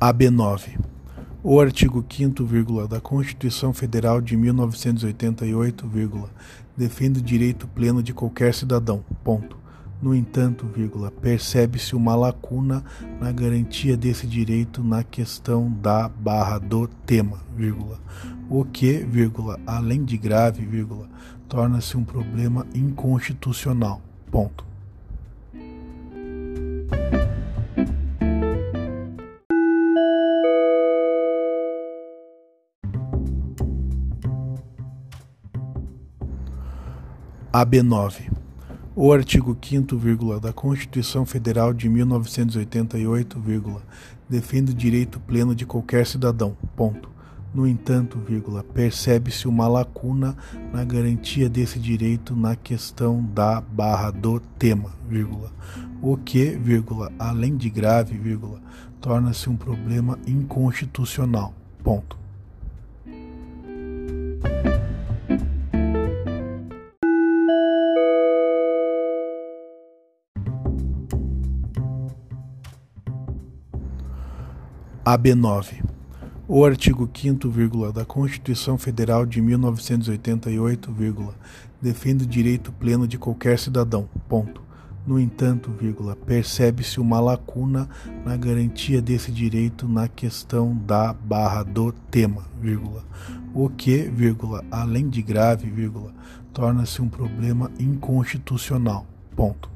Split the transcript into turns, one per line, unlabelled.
AB9. O artigo 5 da Constituição Federal de 1988, defende o direito pleno de qualquer cidadão. Ponto. No entanto, percebe-se uma lacuna na garantia desse direito na questão da barra do tema, o que, além de grave, torna-se um problema inconstitucional. Ponto. AB9. O artigo 5 da Constituição Federal de 1988, defende o direito pleno de qualquer cidadão. Ponto. No entanto, percebe-se uma lacuna na garantia desse direito na questão da barra do tema, o que, além de grave, torna-se um problema inconstitucional. Ponto. AB9. O artigo 5 da Constituição Federal de 1988, defende o direito pleno de qualquer cidadão. Ponto. No entanto, percebe-se uma lacuna na garantia desse direito na questão da barra do tema, o que, além de grave, torna-se um problema inconstitucional. Ponto.